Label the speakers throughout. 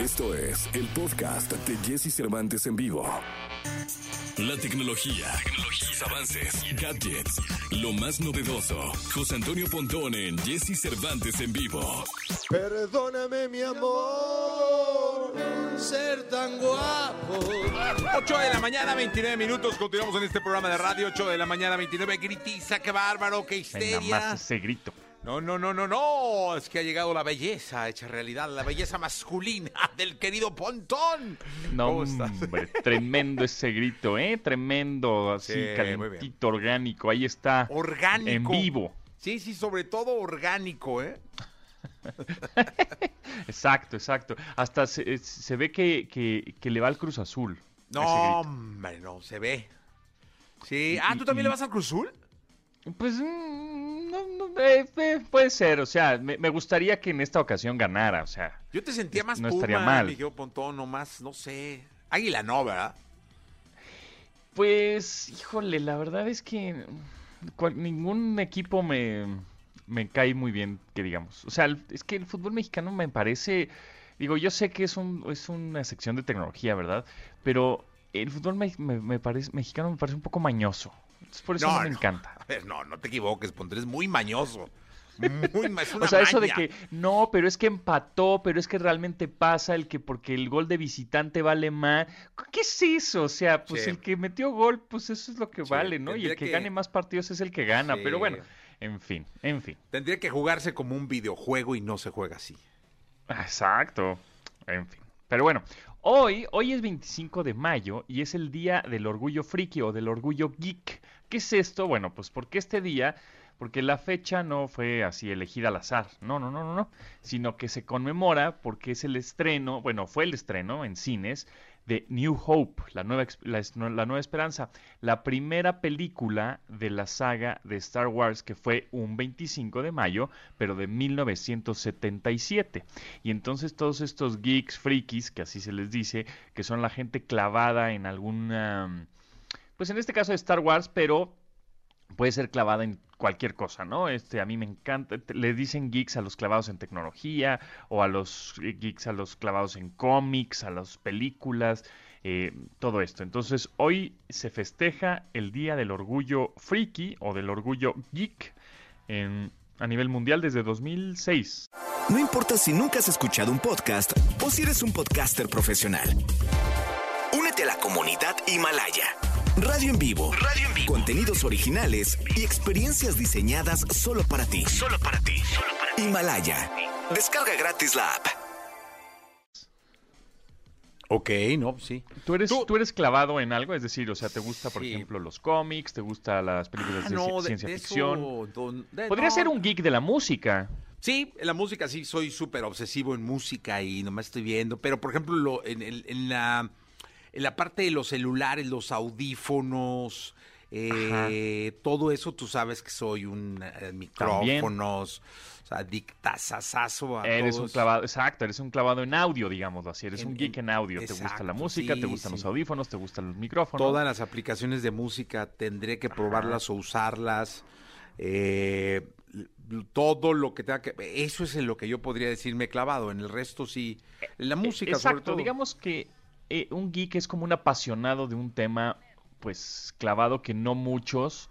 Speaker 1: Esto es el podcast de Jesse Cervantes en vivo. La tecnología, tecnologías, avances, gadgets, lo más novedoso. José Antonio Pontón en Jesse Cervantes en vivo.
Speaker 2: Perdóname, mi amor, ser tan guapo.
Speaker 3: 8 de la mañana, 29 minutos. Continuamos en este programa de radio. 8 de la mañana, 29. Gritiza, qué bárbaro, qué histeria.
Speaker 4: nada más ese grito.
Speaker 3: No, no, no, no, no. Es que ha llegado la belleza hecha realidad, la belleza masculina del querido Pontón.
Speaker 4: No, hombre, tremendo ese grito, ¿eh? Tremendo, así,
Speaker 3: Sí,
Speaker 4: calentito, orgánico. Ahí está.
Speaker 3: Orgánico.
Speaker 4: En vivo.
Speaker 3: Sí, sí, sobre todo orgánico, ¿eh?
Speaker 4: Exacto, exacto. Hasta se, se ve que, que- que le va al Cruz Azul.
Speaker 3: No, hombre, no, se ve. Sí. Ah, ¿tú también
Speaker 4: y-
Speaker 3: le vas al Cruz Azul?
Speaker 4: Pues, mm, no, no, eh, eh, puede ser. O sea, me, me gustaría que en esta ocasión ganara. O sea,
Speaker 3: Yo te sentía más
Speaker 4: No
Speaker 3: Puma,
Speaker 4: estaría mal.
Speaker 3: mi querido Pontón, no más, no sé. Águila no, ¿verdad?
Speaker 4: Pues, híjole, la verdad es que cual- ningún equipo me, me cae muy bien, que digamos. O sea, el- es que el fútbol mexicano me parece, digo, yo sé que es, un, es una sección de tecnología, ¿verdad? Pero el fútbol me, me- me parece, mexicano me parece un poco mañoso. Entonces, por eso no, me encanta.
Speaker 3: A ver, no, no te equivoques, Pontón, es muy mañoso. Muy ma- es una
Speaker 4: O sea, eso de que no, pero es que empató, pero es que realmente pasa el que porque el gol de visitante vale más. ¿Qué es eso? O sea, pues
Speaker 3: Sí.
Speaker 4: el que metió gol, pues eso es lo que
Speaker 3: Sí,
Speaker 4: vale, ¿no? Y el que,
Speaker 3: que-
Speaker 4: gane más partidos es el que gana.
Speaker 3: Sí.
Speaker 4: Pero bueno, en fin, en fin.
Speaker 3: Tendría que jugarse como un videojuego y no se juega así.
Speaker 4: Exacto. En fin. Pero bueno, hoy, hoy es 25 de mayo y es el día del orgullo friki o del orgullo geek. ¿Qué es esto? Bueno, pues porque este día, porque la fecha no fue así elegida al azar, no, no, no, no, no, sino que se conmemora porque es el estreno, bueno, fue el estreno en cines de New Hope, la nueva, la nueva esperanza, la primera película de la saga de Star Wars que fue un 25 de mayo, pero de 1977. Y entonces todos estos geeks, frikis, que así se les dice, que son la gente clavada en alguna, pues en este caso de Star Wars, pero puede ser clavada en cualquier cosa, ¿no? Este, a mí me encanta, le dicen geeks a los clavados en tecnología, o a los eh, geeks a los clavados en cómics, a las películas, eh, todo esto. Entonces, hoy se festeja el Día del Orgullo Friki o del Orgullo Geek a nivel mundial desde 2006.
Speaker 1: No importa si nunca has escuchado un podcast o si eres un podcaster profesional. Únete a la comunidad Himalaya. Radio en vivo. Radio en vivo. Contenidos originales y experiencias diseñadas solo para ti. Solo para ti. Himalaya. Descarga gratis la app.
Speaker 3: Ok, no, sí.
Speaker 4: ¿Tú eres,
Speaker 3: Tú-
Speaker 4: ¿Tú eres clavado en algo? Es decir, o sea, ¿te gusta, por
Speaker 3: Sí.
Speaker 4: ejemplo, los cómics? ¿Te gustan las películas
Speaker 3: Ah,
Speaker 4: de,
Speaker 3: no, de-
Speaker 4: ciencia
Speaker 3: de
Speaker 4: ficción?
Speaker 3: eso, don- de-
Speaker 4: Podría
Speaker 3: no.
Speaker 4: ser un geek de la música.
Speaker 3: Sí, en la música sí soy súper obsesivo en música y nomás estoy viendo, pero por ejemplo lo- en, el- en la, en la parte de los celulares, los audífonos, eh, todo eso tú sabes que soy un eh, micrófonos, o sea, a
Speaker 4: Eres un clavado, exacto, eres un clavado en audio, digámoslo así. Eres
Speaker 3: En-
Speaker 4: un geek
Speaker 3: en-
Speaker 4: en audio. te gusta la música, te
Speaker 3: sí,
Speaker 4: gustan los audífonos, te gustan los micrófonos.
Speaker 3: Todas las aplicaciones de música tendré que probarlas o usarlas. eh, todo lo que tenga que... Eso es en lo que yo podría decirme clavado. En el resto sí. La música sobre
Speaker 4: Exacto,
Speaker 3: todo.
Speaker 4: digamos que eh, un geek es como un apasionado de un tema, pues, clavado que no muchos,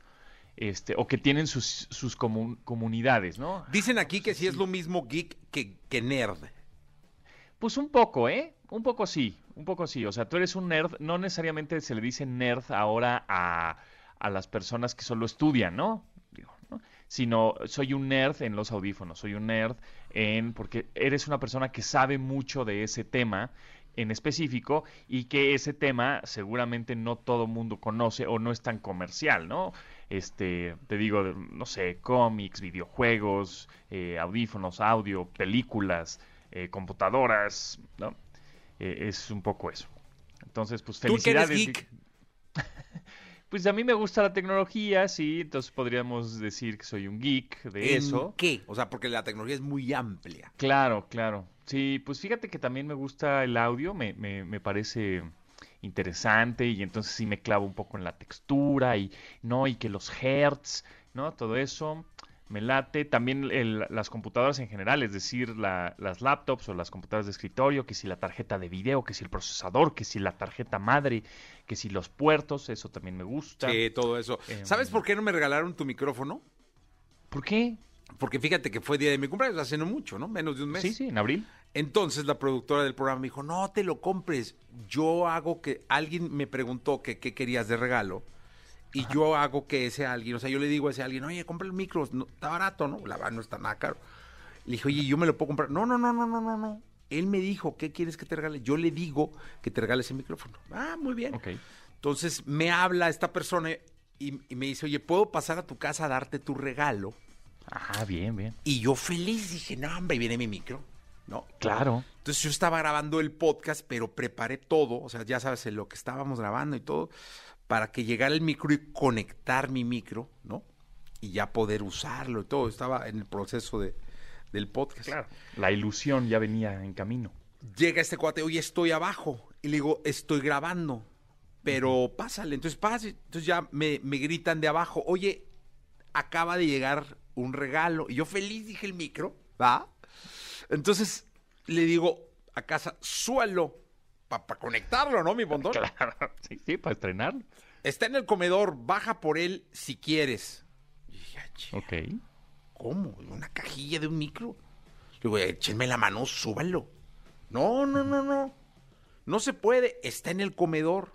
Speaker 4: este, o que tienen sus, sus comun- comunidades, ¿no?
Speaker 3: Dicen aquí que sí es lo mismo geek que, que nerd.
Speaker 4: Pues un poco, ¿eh? Un poco sí, un poco sí. O sea, tú eres un nerd, no necesariamente se le dice nerd ahora a, a las personas que solo estudian, ¿no? Digo, ¿no? Sino soy un nerd en los audífonos, soy un nerd en porque eres una persona que sabe mucho de ese tema en específico y que ese tema seguramente no todo mundo conoce o no es tan comercial, ¿no? Este, te digo, no sé, cómics, videojuegos, eh, audífonos, audio, películas, eh, computadoras, ¿no? Eh, es un poco eso. Entonces, pues
Speaker 3: ¿Tú que eres
Speaker 4: felicidades.
Speaker 3: geek?
Speaker 4: Pues a mí me gusta la tecnología, sí, entonces podríamos decir que soy un geek de
Speaker 3: ¿En
Speaker 4: eso.
Speaker 3: qué? O sea, porque la tecnología es muy amplia.
Speaker 4: Claro, claro. Sí, pues fíjate que también me gusta el audio, me, me, me parece interesante y entonces sí me clavo un poco en la textura y no, y que los hertz, ¿no? Todo eso. me late. También el- las computadoras en general, es decir, la- las laptops o las computadoras de escritorio, que si la tarjeta de video, que si el procesador, que si la tarjeta madre, que si los puertos, eso también me gusta.
Speaker 3: Sí, todo eso.
Speaker 4: Em.
Speaker 3: ¿Sabes por qué no me regalaron tu micrófono?
Speaker 4: ¿Por qué?
Speaker 3: Porque fíjate que fue día de mi cumpleaños, hace no mucho, ¿no? Menos de un mes.
Speaker 4: Sí, sí, en abril.
Speaker 3: Entonces la productora del programa me dijo, no te lo compres. Yo hago que alguien me preguntó que qué querías de regalo. Y yo hago que ese alguien, o sea, yo le digo a ese alguien, oye, compra el micro, no, está barato, ¿no? La verdad no está nada caro. Le dije, oye, yo me lo puedo comprar. No, no, no, no, no, no, no. Él me dijo, ¿qué quieres que te regale? Yo le digo que te regale ese micrófono. Ah, muy bien. Entonces me habla esta persona y, y me dice, oye, ¿puedo pasar a tu casa a darte tu regalo?
Speaker 4: Ah, bien, bien.
Speaker 3: Y yo feliz dije, no, hombre, viene mi micro. ¿No?
Speaker 4: Claro.
Speaker 3: Entonces yo estaba grabando el podcast, pero preparé todo, o sea, ya sabes, lo que estábamos grabando y todo, para que llegara el micro y conectar mi micro, ¿no? Y ya poder usarlo y todo. Estaba en el proceso de, del podcast.
Speaker 4: Claro. La ilusión ya venía en camino.
Speaker 3: Llega este cuate, oye, estoy abajo. Y le digo, estoy grabando, pero pásale. Entonces pase. Entonces ya me, me gritan de abajo, oye, acaba de llegar un regalo. Y yo feliz dije el micro, ¿va? Entonces le digo a casa, suelo para conectarlo, ¿no, mi bondón?
Speaker 4: Claro. Sí, sí, para estrenarlo.
Speaker 3: Está en el comedor, baja por él si quieres. Y dije, "Ah,
Speaker 4: Ok.
Speaker 3: ¿cómo? ¿Una cajilla de un micro? Le digo, échenme la mano, súbanlo. No, no, no, no. No se puede, está en el comedor.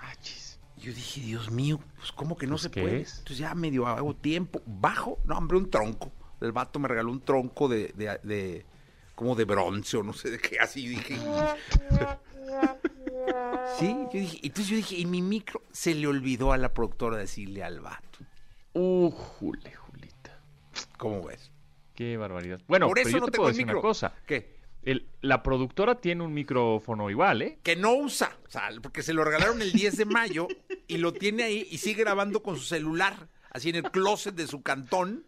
Speaker 4: Ah, chis.
Speaker 3: Yo dije, Dios mío, pues ¿cómo que no
Speaker 4: Pues,
Speaker 3: se
Speaker 4: ¿qué
Speaker 3: puede?
Speaker 4: es?
Speaker 3: Entonces ya medio hago tiempo, bajo, no, hombre, un tronco. El vato me regaló un tronco de, de, de- como de bronce o no sé de qué, así dije. sí, yo dije, entonces yo dije, y mi micro se le olvidó a la productora decirle al vato.
Speaker 4: Uh, jule, Julita.
Speaker 3: ¿Cómo ves?
Speaker 4: Qué barbaridad. Bueno,
Speaker 3: Por
Speaker 4: pero
Speaker 3: eso
Speaker 4: yo
Speaker 3: no
Speaker 4: te
Speaker 3: tengo
Speaker 4: puedo
Speaker 3: el
Speaker 4: decir
Speaker 3: micro.
Speaker 4: una cosa.
Speaker 3: ¿Qué?
Speaker 4: El- la productora tiene un micrófono igual, ¿eh?
Speaker 3: que no usa, o sea, porque se lo regalaron el 10 de mayo y lo tiene ahí y sigue grabando con su celular, así en el closet de su cantón,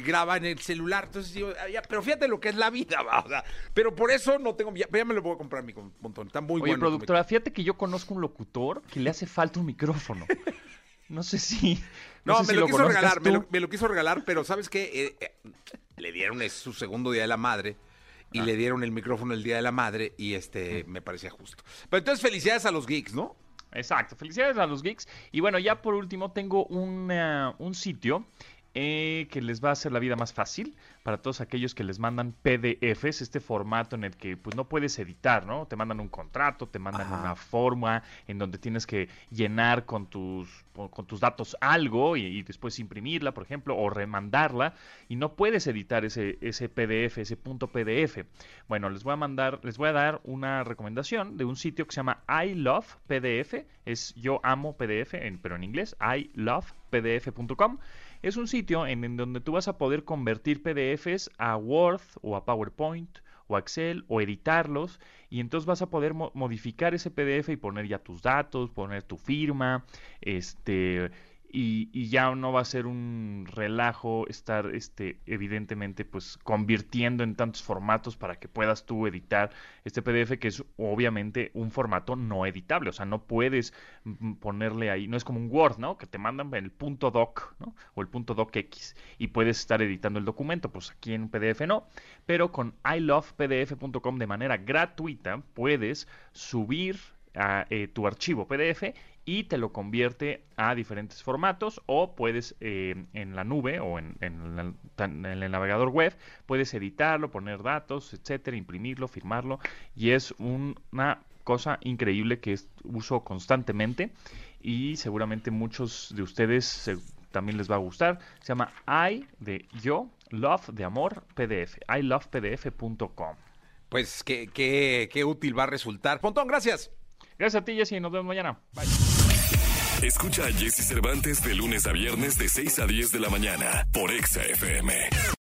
Speaker 3: graba en el celular. Entonces digo, "Ah, ya, pero fíjate lo que es la vida, va, o sea, pero por eso no tengo, ya, ya me lo puedo comprar mi montón, está muy
Speaker 4: Oye,
Speaker 3: bueno.
Speaker 4: productora, fíjate que yo conozco un locutor que le hace falta un micrófono. No sé si.
Speaker 3: No,
Speaker 4: sé
Speaker 3: me
Speaker 4: si
Speaker 3: lo, quiso regalar, me lo, me lo quiso regalar, pero ¿sabes qué? Eh, eh, le dieron es su segundo día de la madre y
Speaker 4: Ah.
Speaker 3: le dieron el micrófono el día de la madre y este me parecía justo. Pero entonces felicidades a los geeks, ¿no?
Speaker 4: Exacto, felicidades a los geeks. Y bueno, ya por último tengo una- un sitio eh, que les va a hacer la vida más fácil para todos aquellos que les mandan PDFs, este formato en el que pues no puedes editar, ¿no? Te mandan un contrato, te mandan
Speaker 3: Ajá.
Speaker 4: una forma en donde tienes que llenar con tus, con tus datos algo y, y después imprimirla, por ejemplo, o remandarla y no puedes editar ese, ese PDF, ese punto PDF. Bueno, les voy a mandar, les voy a dar una recomendación de un sitio que se llama I Love PDF, es yo amo PDF, en- pero en inglés, ilovepdf.com. Es un sitio en, donde tú vas a poder convertir PDFs a Word o a PowerPoint o Excel o editarlos y entonces vas a poder mo- modificar ese PDF y poner ya tus datos, poner tu firma, este y, ya no va a ser un relajo estar este evidentemente pues convirtiendo en tantos formatos para que puedas tú editar este PDF que es obviamente un formato no editable, o sea, no puedes ponerle ahí, no es como un Word, ¿no? Que te mandan el punto doc, ¿no? O el punto docx y puedes estar editando el documento, pues aquí en un PDF no, pero con ilovepdf.com de manera gratuita puedes subir a, eh, tu archivo PDF y te lo convierte a diferentes formatos o puedes eh, en la nube o en, en el navegador web puedes editarlo, poner datos, etcétera, imprimirlo, firmarlo y es un- una cosa increíble que uso constantemente y seguramente muchos de ustedes también les va a gustar. Se llama I de yo, love de amor, PDF, ilovepdf.com.
Speaker 3: Pues qué, qué, qué útil va a resultar. Pontón, gracias.
Speaker 4: Gracias a ti, Jessy, nos vemos mañana.
Speaker 5: Escucha a Jesse Cervantes de lunes a viernes de 6 a 10 de la mañana por Exa FM.